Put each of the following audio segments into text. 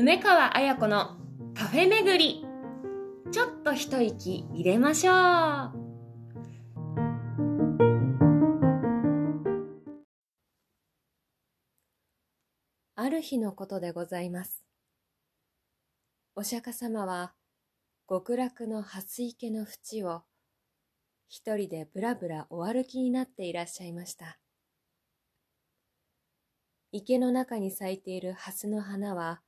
梅川彩子のカフェ巡り。ちょっと一息入れましょう。ある日のことでございます。お釈迦様は極楽の蓮池の淵を一人でぶらぶらお歩きになっていらっしゃいました。池の中に咲いている蓮の花は、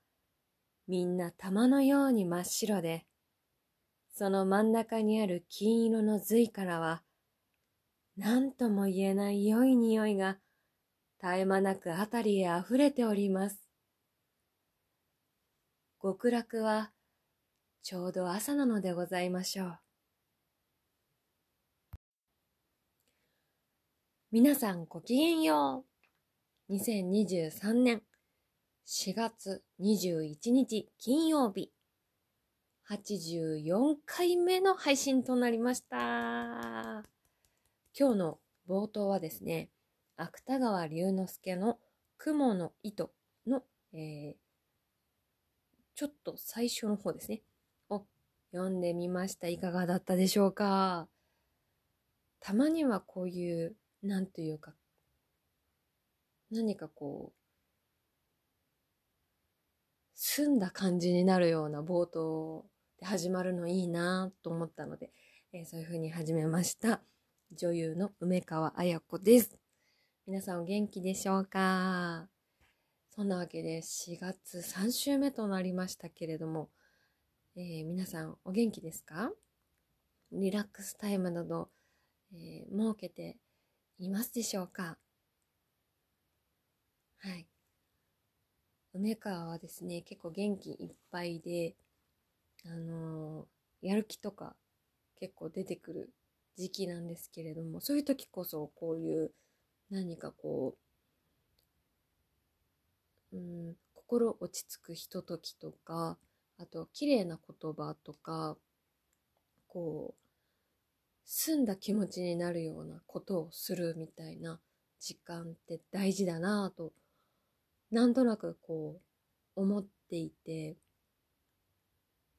みんな玉のように真っ白で、その真ん中にある金色の髄からは、何とも言えない良い匂いが絶え間なくあたりへ溢れております。極楽はちょうど朝なのでございましょう。皆さんごきげんよう。2023年4月21日金曜日84回目の配信となりました。今日の冒頭はですね、芥川龍之介の雲の糸の、えー、ちょっと最初の方ですね、を読んでみました。いかがだったでしょうか？たまにはこういう、なんというか、何かこう、澄んだ感じになるような冒頭で始まるのいいなと思ったので、えー、そういう風に始めました。女優の梅川彩子です。皆さんお元気でしょうか？そんなわけで4月3週目となりましたけれども、えー、皆さんお元気ですか？リラックスタイムなど、えー、設けていますでしょうか？はい。梅川はですね、結構元気いっぱいで、あのー、やる気とか結構出てくる時期なんですけれども、そういう時こそこういう何かこう、うん、心落ち着くひとときとか、あと綺麗な言葉とか、こう、澄んだ気持ちになるようなことをするみたいな時間って大事だなぁとなんとなくこう思っていて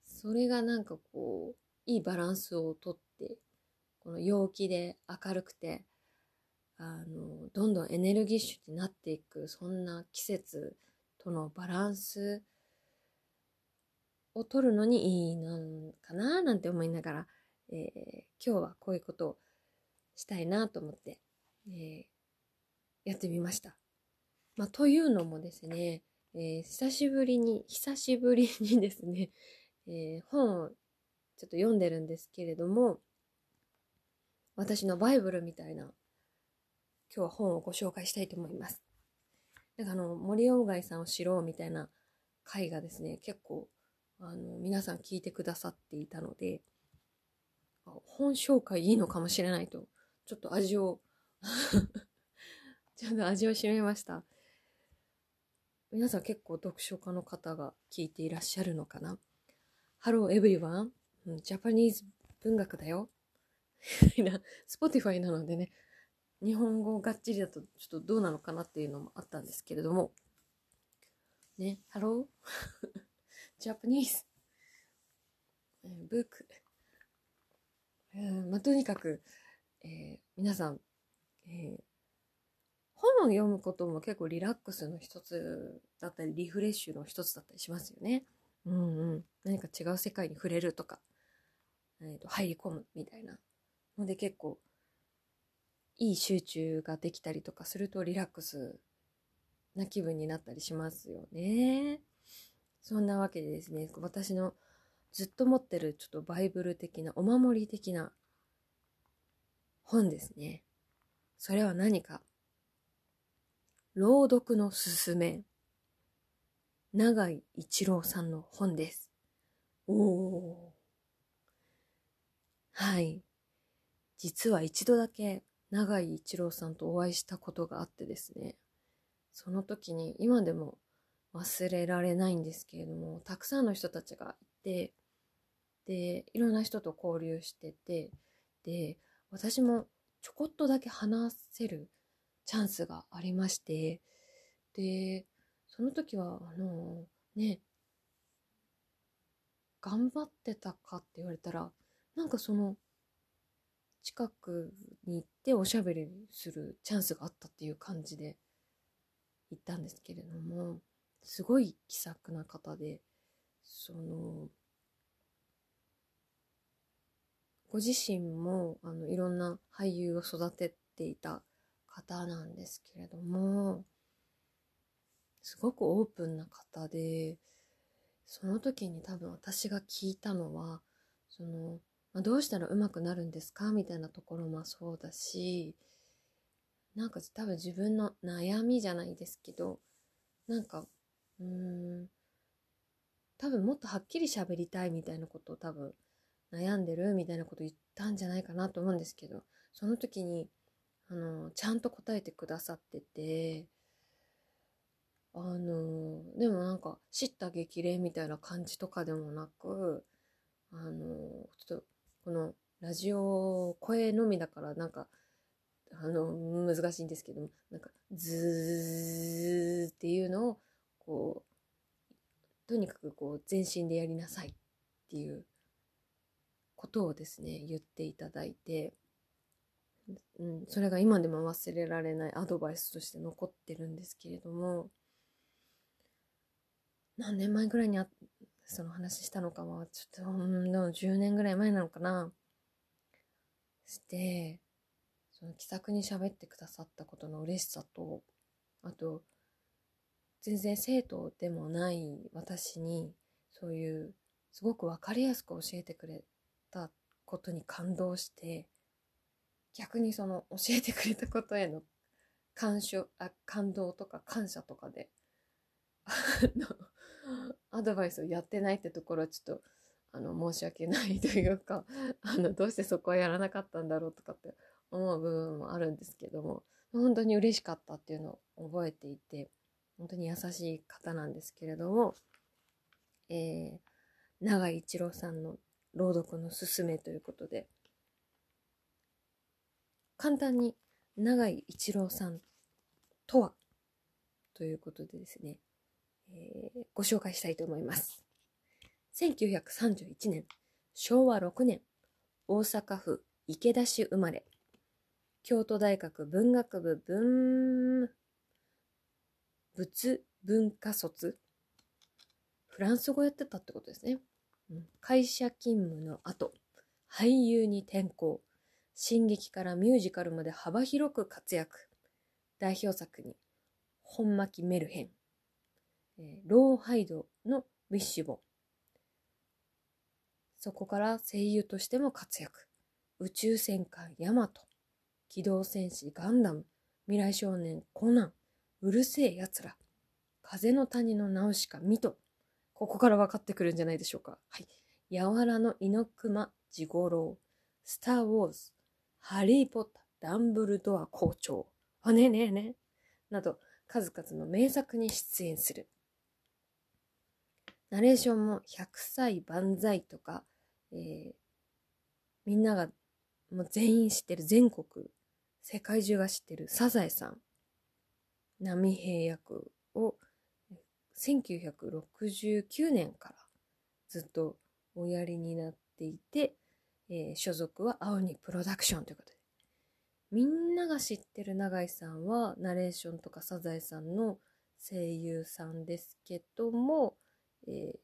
それがなんかこういいバランスをとってこの陽気で明るくてあのどんどんエネルギッシュになっていくそんな季節とのバランスを取るのにいいのかななんて思いながら、えー、今日はこういうことをしたいなと思って、えー、やってみました。まあ、というのもですね、えー、久しぶりに、久しぶりにですね、えー、本をちょっと読んでるんですけれども、私のバイブルみたいな、今日は本をご紹介したいと思います。なんかあの、森鴎外さんを知ろうみたいな回がですね、結構、あの、皆さん聞いてくださっていたので、本紹介いいのかもしれないと、ちょっと味を ちゃんと味を占めました。皆さん結構読書家の方が聞いていらっしゃるのかな ?Hello everyone! ジャパニーズ文学だよ。Spotify なのでね、日本語がっちりだとちょっとどうなのかなっていうのもあったんですけれども、ね、Hello? Japanese! ブック。まあ、とにかく、えー、皆さん、えー、本を読むことも結構リラックスの一つだったり、リフレッシュの一つだったりしますよね。うんうん。何か違う世界に触れるとか、えー、と入り込むみたいなので結構、いい集中ができたりとかするとリラックスな気分になったりしますよね。そんなわけでですね、私のずっと持ってるちょっとバイブル的な、お守り的な本ですね。それは何か朗読のすすめ。長井一郎さんの本です。おお。はい。実は一度だけ長井一郎さんとお会いしたことがあってですね。その時に今でも忘れられないんですけれども、たくさんの人たちがいて、で、いろんな人と交流してて、で、私もちょこっとだけ話せるチャンスがありまして、で、その時は、あの、ね、頑張ってたかって言われたら、なんかその、近くに行っておしゃべりするチャンスがあったっていう感じで行ったんですけれども、すごい気さくな方で、その、ご自身もあのいろんな俳優を育てていた方なんですけれども、すごくオープンな方で、その時に多分私が聞いたのは、その、まあ、どうしたら上手くなるんですか？みたいなところもそうだし、なんか多分自分の悩みじゃないですけど、なんか、うーん、多分もっとはっきり喋りたいみたいなことを多分悩んでるみたいなこと言ったんじゃないかなと思うんですけど、その時に、あの、ちゃんと答えてくださってて、あの、でもなんか、叱咤激励みたいな感じとかでもなく、あの、ちょっと、この、ラジオ声のみだからなんか、あの、難しいんですけど、なんか、ズーっていうのを、こう、とにかくこう、全身でやりなさいっていうことをですね、言っていただいて、うん、それが今でも忘れられないアドバイスとして残ってるんですけれども、何年前ぐらいにあその話したのかは、ちょっと、うん、でも10年ぐらい前なのかな。して、その気さくに喋ってくださったことの嬉しさと、あと、全然生徒でもない私に、そういう、すごくわかりやすく教えてくれたことに感動して、逆にその教えてくれたことへの感謝、あ感動とか感謝とかで、あの、アドバイスをやってないってところはちょっと、あの、申し訳ないというか、あの、どうしてそこはやらなかったんだろうとかって思う部分もあるんですけども、本当に嬉しかったっていうのを覚えていて、本当に優しい方なんですけれども、えー、長井一郎さんの朗読のすすめということで、簡単に長井一郎さんとはということでですね、えー、ご紹介したいと思います。1931年、昭和6年、大阪府池田市生まれ、京都大学文学部文、物文化卒、フランス語やってたってことですね。会社勤務の後、俳優に転向、進撃からミュージカルまで幅広く活躍。代表作に、本巻メルヘン、え、ローハイドのウィッシュボン。そこから声優としても活躍。宇宙戦艦ヤマト、機動戦士ガンダム、未来少年コナン、うるせえ奴ら、風の谷のナウシカミト。ここから分かってくるんじゃないでしょうか。はい。やわらの猪熊地五郎、スター・ウォーズ、ハリー・ポッター、ダンブルドア校長、あねえねえねなど、数々の名作に出演する。ナレーションも100歳万歳とか、えー、みんながもう全員知ってる全国、世界中が知ってるサザエさん、波平役を1969年からずっとおやりになっていて、えー、所属は青にプロダクションということで。みんなが知ってる永井さんはナレーションとかサザエさんの声優さんですけども、え、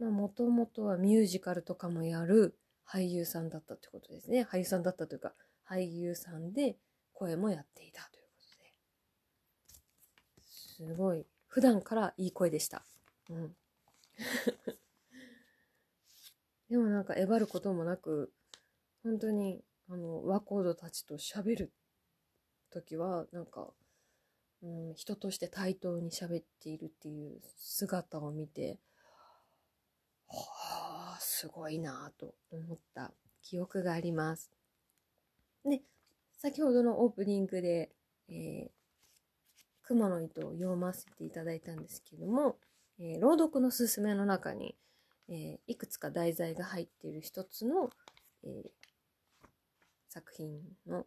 まあ、もともとはミュージカルとかもやる俳優さんだったってことですね。俳優さんだったというか、俳優さんで声もやっていたということで。すごい。普段からいい声でした。うん。でもなんか、えばることもなく、本当に、あの、和コードたちと喋る時は、なんか、うん、人として対等に喋っているっていう姿を見て、はあ、すごいなと思った記憶があります。で、先ほどのオープニングで、えー、雲の糸を読ませていただいたんですけども、えー、朗読のすすめの中に、えー、いくつか題材が入っている一つの、えー、作品の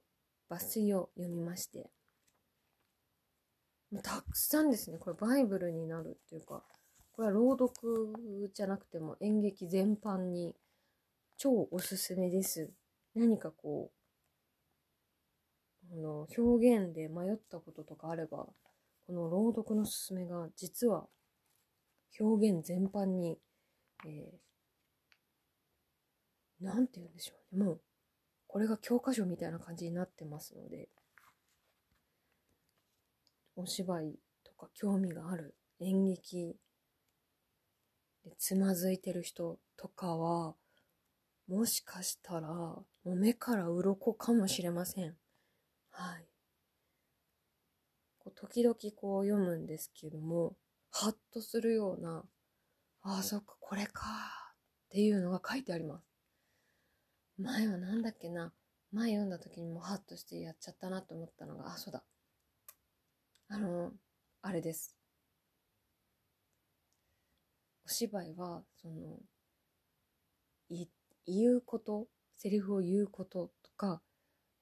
抜粋を読みまして、たくさんですね。これバイブルになるっていうか、これは朗読じゃなくても演劇全般に超おすすめです。何かこう、あの、表現で迷ったこととかあれば、この朗読のすすめが実は表現全般に、えー、なんて言うんでしょうね。もう、これが教科書みたいな感じになってますので、お芝居とか興味がある演劇でつまずいてる人とかは、もしかしたら、もう目から鱗かもしれません。はい。こう時々こう読むんですけども、ハッとするような、ああ、そっか、これか、っていうのが書いてあります。前はなんだっけな、前読んだ時にもハッとしてやっちゃったなと思ったのが、あ、そうだ。あの、あれです。お芝居は、その、い、言うこと、セリフを言うこととか、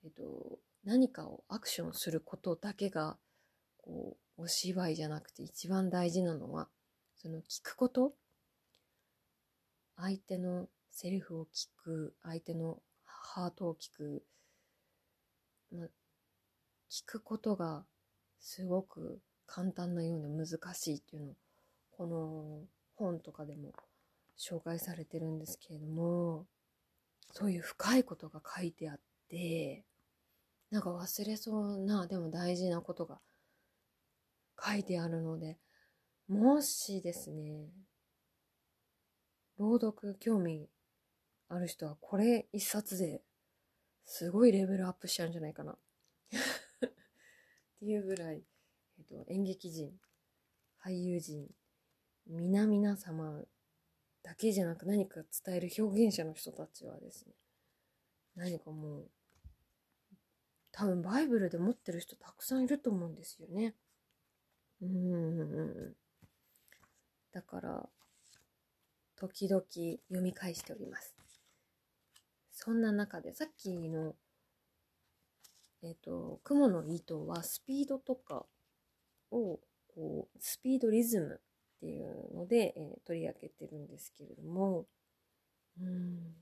えっと、何かをアクションすることだけが、こう、お芝居じゃなくて一番大事なのは、その聞くこと相手のセリフを聞く、相手のハートを聞く、ま、聞くことがすごく簡単なような難しいっていうのを、この本とかでも紹介されてるんですけれども、そういう深いことが書いてあって、なんか忘れそうな、でも大事なことが書いてあるので、もしですね、朗読興味ある人はこれ一冊ですごいレベルアップしちゃうんじゃないかな っていうぐらい、えっと、演劇人、俳優人、皆々様だけじゃなく何か伝える表現者の人たちはですね、何かもう、多分バイブルで持ってる人たくさんいると思うんですよね。うん。だから、時々読み返しております。そんな中で、さっきの、えっ、ー、と、雲の糸はスピードとかを、こう、スピードリズムっていうので、えー、取り上げてるんですけれども、うん。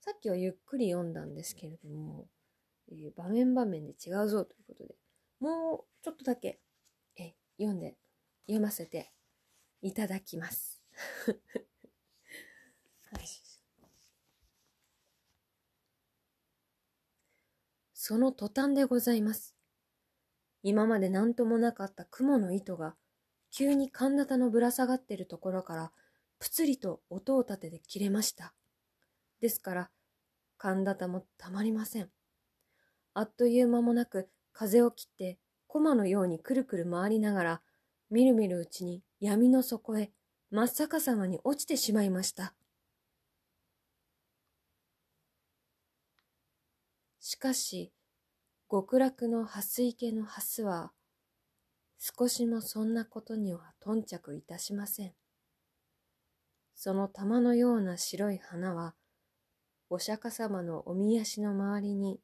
さっきはゆっくり読んだんですけれども、えー、場面場面で違うぞということで、もうちょっとだけ、え読んで、読ませていただきます。はい。その途端でございます。今まで何ともなかった雲の糸が、急に神田のぶら下がってるところから、ぷつりと音を立てて切れました。ですから、神田もたまりません。あっという間もなく、風を切って、駒のようにくるくる回りながら、みるみるうちに闇の底へ真っ逆さまに落ちてしまいました。しかし、極楽の蓮池の蓮は、少しもそんなことには頓着いたしません。その玉のような白い花は、お釈迦様のおみ足の周りに、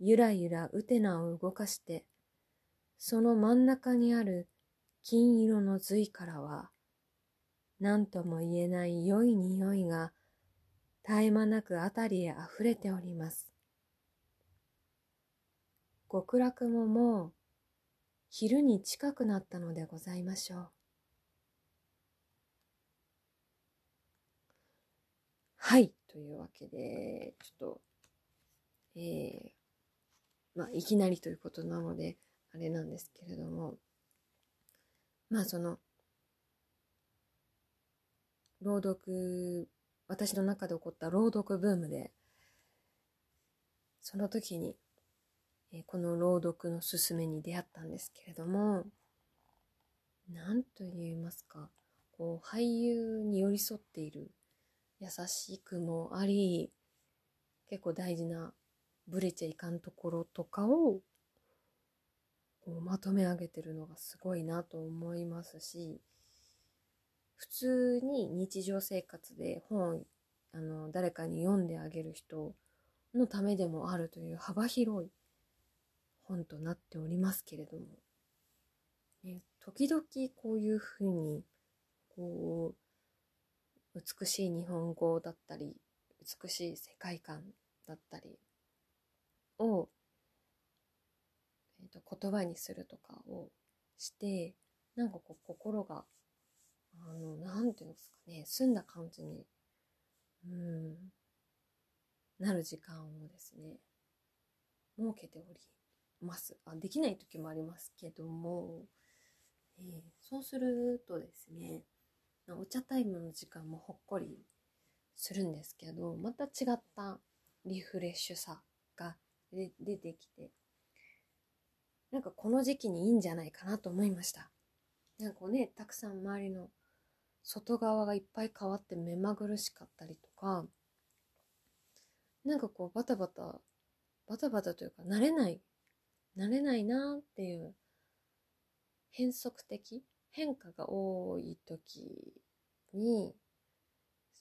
ゆらゆらうてなを動かして、その真ん中にある金色の髄からは、何とも言えない良い匂いが絶え間なくあたりへ溢れております。極楽ももう昼に近くなったのでございましょう。はい。というわけで、ちょっと、えー、まあ、いきなりということなので、あれなんですけれども、まあ、その、朗読、私の中で起こった朗読ブームで、その時に、えこの朗読のすすめに出会ったんですけれども、なんと言いますか、こう、俳優に寄り添っている優しくもあり、結構大事なブレちゃいかんところとかをこうまとめ上げてるのがすごいなと思いますし、普通に日常生活で本あの誰かに読んであげる人のためでもあるという幅広い本となっておりますけれども、ね、時々こういうふうにこう、美しい日本語だったり、美しい世界観だったりを、えー、と言葉にするとかをして、なんかこう心が、あの、なんていうんですかね、澄んだ感じに、うん、なる時間をですね、設けております。あできない時もありますけども、えー、そうするとですね、お茶タイムの時間もほっこりするんですけど、また違ったリフレッシュさが出てきて、なんかこの時期にいいんじゃないかなと思いました。なんかね、たくさん周りの外側がいっぱい変わって目まぐるしかったりとか、なんかこうバタバタ、バタバタというか慣れない、慣れないなっていう変則的変化が多い時に、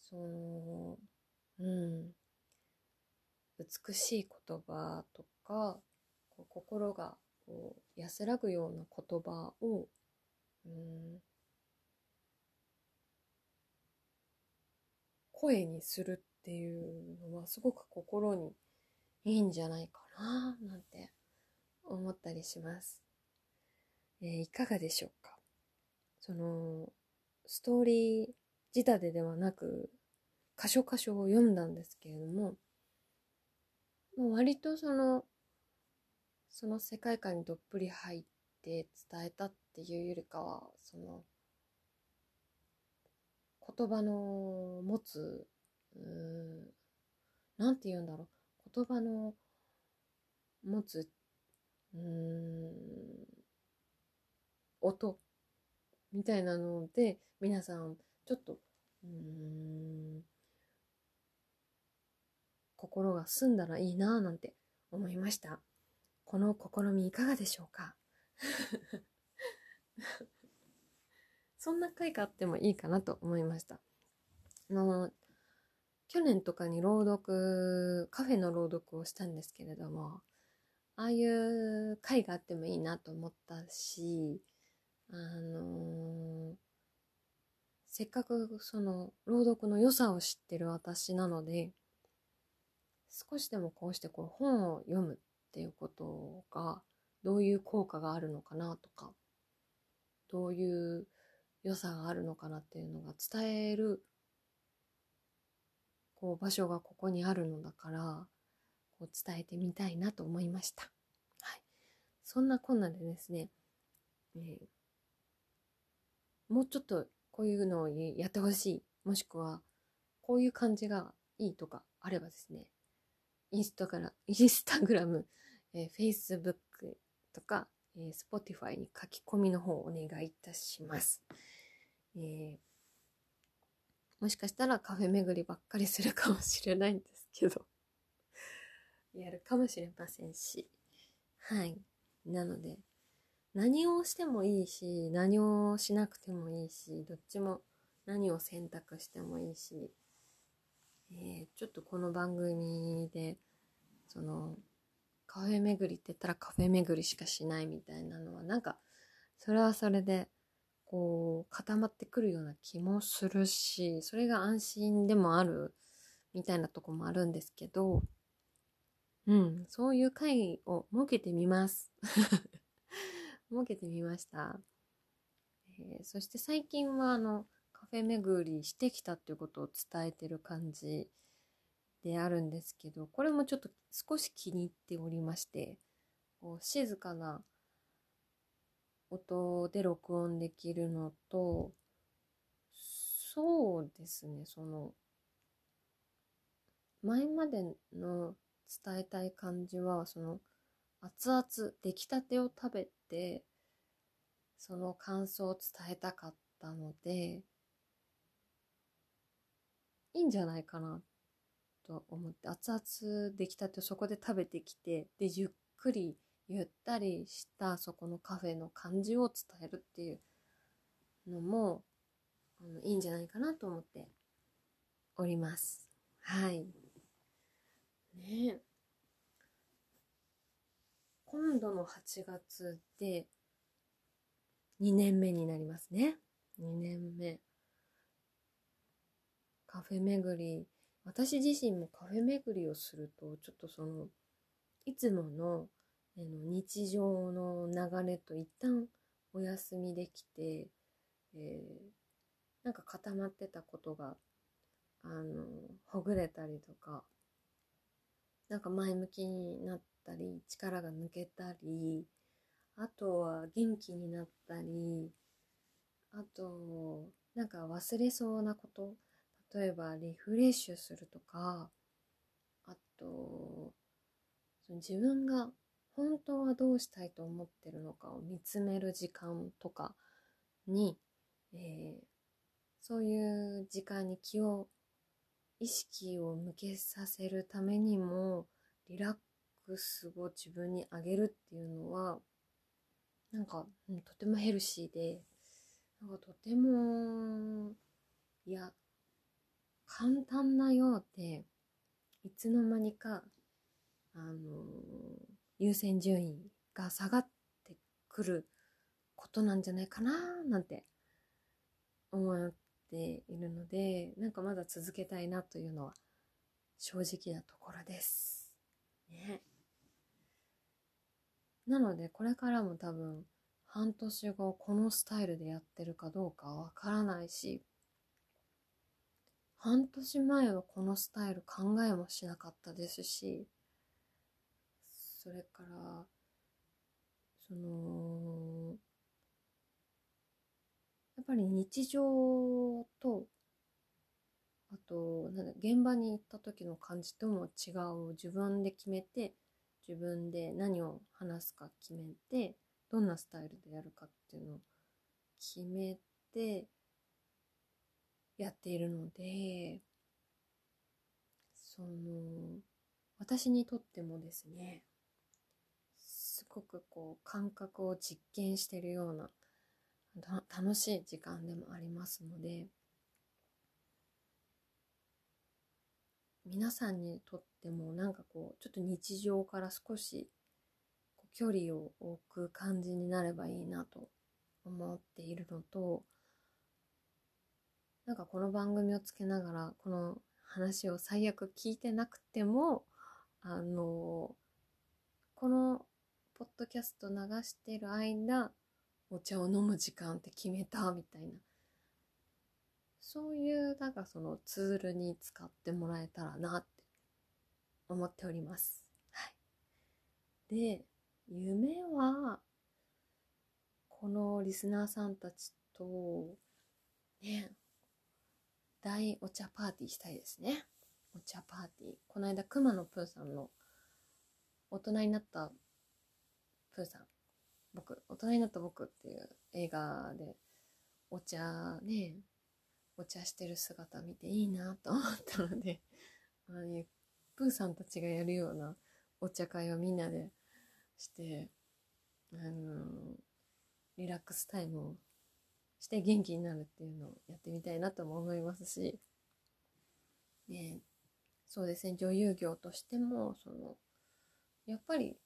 その、うん、美しい言葉とか、こう心がこう安らぐような言葉を、うん、声にするっていうのはすごく心にいいんじゃないかななんて思ったりします。えー、いかがでしょうか？その、ストーリー仕立てではなく、箇所箇所を読んだんですけれども、もう割とその、その世界観にどっぷり入って伝えたっていうよりかは、その、言葉の持つ、うん、なんて言うんだろう。言葉の持つ、うん、音みたいなので、皆さん、ちょっと、うん、心が澄んだらいいなぁなんて思いました。この試みいかがでしょうか？そんな回があってもいいかなと思いました。あの、去年とかに朗読、カフェの朗読をしたんですけれども、ああいう回があってもいいなと思ったし、あのー、せっかくその朗読の良さを知ってる私なので、少しでもこうしてこう本を読むっていうことがどういう効果があるのかなとか、どういう良さがあるのかなっていうのが伝えるこう場所がここにあるのだからこう伝えてみたいなと思いました。はい。そんなこんなでですね、えー、もうちょっとこういうのをやってほしい。もしくは、こういう感じがいいとかあればですね、インスタグラインスタグラム、えー、Facebook とか、えー、Spotify に書き込みの方をお願いいたします。えー、もしかしたらカフェ巡りばっかりするかもしれないんですけど やるかもしれませんし。はい。なので、何をしてもいいし、何をしなくてもいいし、どっちも何を選択してもいいし、えー、ちょっとこの番組で、その、カフェ巡りって言ったらカフェ巡りしかしないみたいなのは、なんか、それはそれで、こう、固まってくるような気もするし、それが安心でもある、みたいなとこもあるんですけど、うん、そういう会を設けてみます。設けてみました。えー、そして最近はあのカフェ巡りしてきたっていうことを伝えてる感じであるんですけど、これもちょっと少し気に入っておりまして、こう静かな音で録音できるのと、そうですね、その、前までの伝えたい感じは、その、熱々、出来たてを食べて、その感想を伝えたかったので、いいんじゃないかなと思って、熱々出来たてをそこで食べてきて、で、ゆっくり、ゆったりしたそこのカフェの感じを伝えるっていうのも、あのいいんじゃないかなと思っております。はい。ね今度の8月で2年目になりますね。2年目。カフェ巡り、私自身もカフェ巡りをすると、ちょっとその、いつものあの日常の流れと一旦お休みできて、えー、なんか固まってたことが、あの、ほぐれたりとか、なんか前向きになったり、力が抜けたり、あとは元気になったり、あと、なんか忘れそうなこと、例えばリフレッシュするとか、あと、自分が本当はどうしたいと思ってるのかを見つめる時間とかに、えー、そういう時間に気を、意識を向けさせるためにも、リラックスを自分にあげるっていうのは、なんか、うん、とてもヘルシーで、なんかとても、いや、簡単なようで、いつの間にか、あのー、優先順位が下がってくることなんじゃないかななんて思っているので、なんかまだ続けたいなというのは正直なところです。ね。なので、これからも多分、半年後このスタイルでやってるかどうかわからないし、半年前はこのスタイル考えもしなかったですし、それから、その、やっぱり日常と、あと、なん、現場に行った時の感じとも違う。自分で決めて、自分で何を話すか決めて、どんなスタイルでやるかっていうのを決めて、やっているので、その、私にとってもですね、すごくこう感覚を実験してるような楽しい時間でもありますので、皆さんにとってもなんかこう、ちょっと日常から少し距離を置く感じになればいいなと思っているのと、なんかこの番組をつけながら、この話を最悪聞いてなくても、あの、このポッドキャスト流してる間、お茶を飲む時間って決めたみたいな。そういう、なんかそのツールに使ってもらえたらなって思っております。はい。で、夢は、このリスナーさんたちと、ね、大お茶パーティーしたいですね。お茶パーティー。この間、熊野プーさんの大人になったプーさん、僕、大人になった僕っていう映画でお茶ね、お茶してる姿見ていいなと思ったので、ああいプーさんたちがやるようなお茶会をみんなでして、あのリラックスタイムをして元気になるっていうのをやってみたいなとも思いますし、ね、そうですね、女優業としても、その、やっぱり、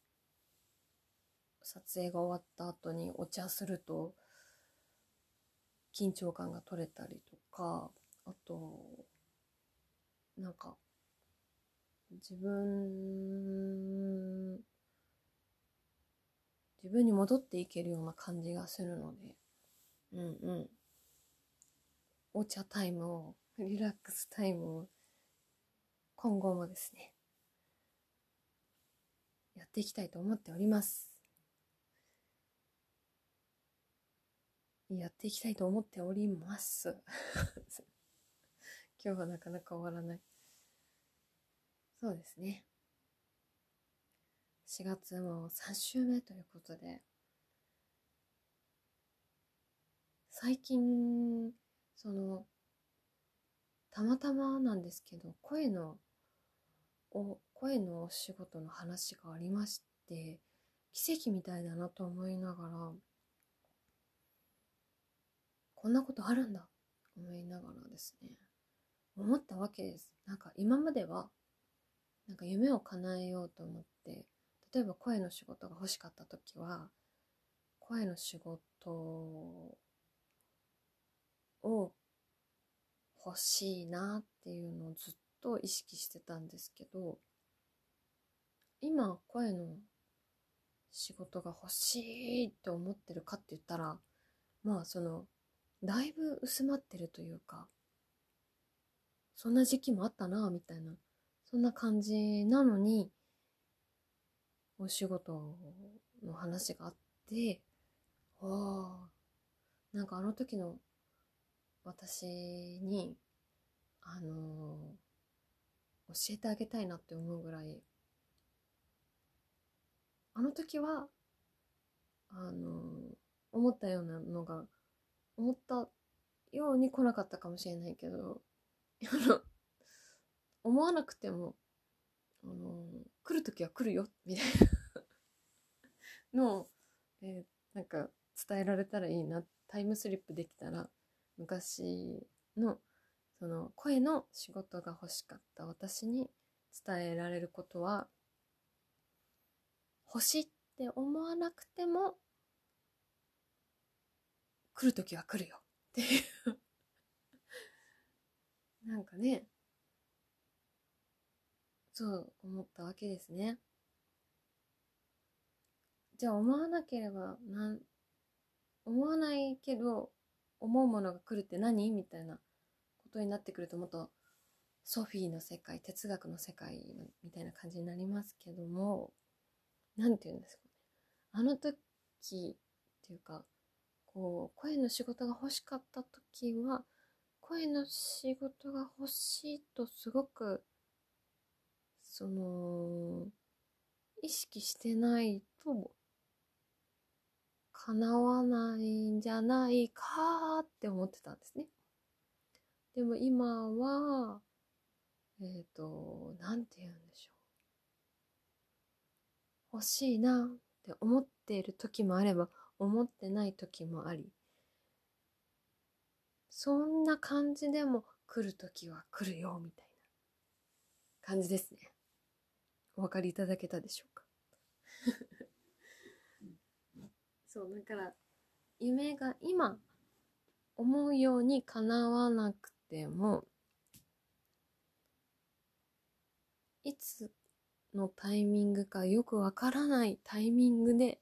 撮影が終わった後にお茶すると、緊張感が取れたりとか、あと、なんか、自分、自分に戻っていけるような感じがするので、うんうん。お茶タイムを、リラックスタイムを、今後もですね、やっていきたいと思っております。やっていきたいと思っております。今日はなかなか終わらない。そうですね。4月も3週目ということで、最近、その、たまたまなんですけど、声の、お、声のお仕事の話がありまして、奇跡みたいだなと思いながら、こんなことあるんだ思いながらですね、思ったわけです。なんか今までは、なんか夢を叶えようと思って、例えば声の仕事が欲しかった時は、声の仕事を欲しいなっっていうのをずっと意識してたんですけど、今声の仕事が欲しいって思ってるかって言ったら、まあその、だいぶ薄まってるというか、そんな時期もあったな、みたいな、そんな感じなのに、お仕事の話があって、ああ、なんかあの時の私に、あのー、教えてあげたいなって思うぐらい、あの時は、あのー、思ったようなのが、思ったように来なかったかもしれないけど、思わなくても、あのー、来る時は来るよ、みたいなのを、えー、なんか伝えられたらいいな、タイムスリップできたら、昔の、その声の仕事が欲しかった私に伝えられることは、欲しいって思わなくても、来るときは来るよ。っていう。なんかね、そう思ったわけですね。じゃあ思わなければなん、思わないけど、思うものが来るって何？みたいなことになってくるともっとソフィーの世界、哲学の世界みたいな感じになりますけども、なんて言うんですかね。あの時っていうか、こう、声の仕事が欲しかった時は、声の仕事が欲しいとすごく、その、意識してないと、叶わないんじゃないかって思ってたんですね。でも今は、えっ、ー、と、なんて言うんでしょう。欲しいなって思っている時もあれば、思ってない時もあり、そんな感じでも来る時は来るよ、みたいな感じですね。お分かりいただけたでしょうか？そう、だから、夢が今、思うように叶わなくても、いつのタイミングかよくわからないタイミングで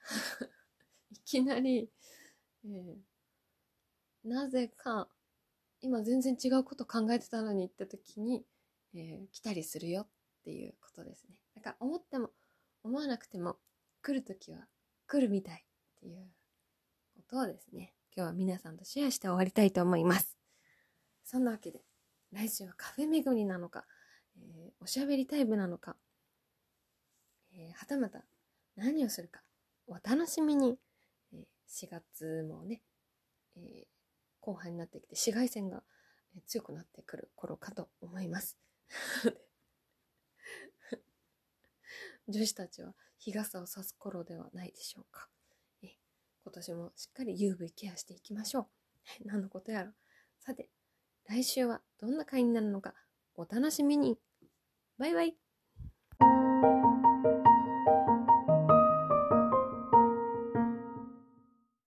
いきなり、えー、なぜか、今全然違うこと考えてたのに行った時に、えー、来たりするよっていうことですね。だから思っても思わなくても来る時は来るみたいっていうことをですね、今日は皆さんとシェアして終わりたいと思います。そんなわけで、来週はカフェ巡りなのか、えー、おしゃべりタイムなのか、えー、はたまた何をするか、お楽しみに、えー、4月もね、え、後半になってきて紫外線が強くなってくる頃かと思います。女子たちは日傘を差す頃ではないでしょうか。え今年もしっかり UV ケアしていきましょう。何のことやら。さて、来週はどんな回になるのかお楽しみに。バイバイ。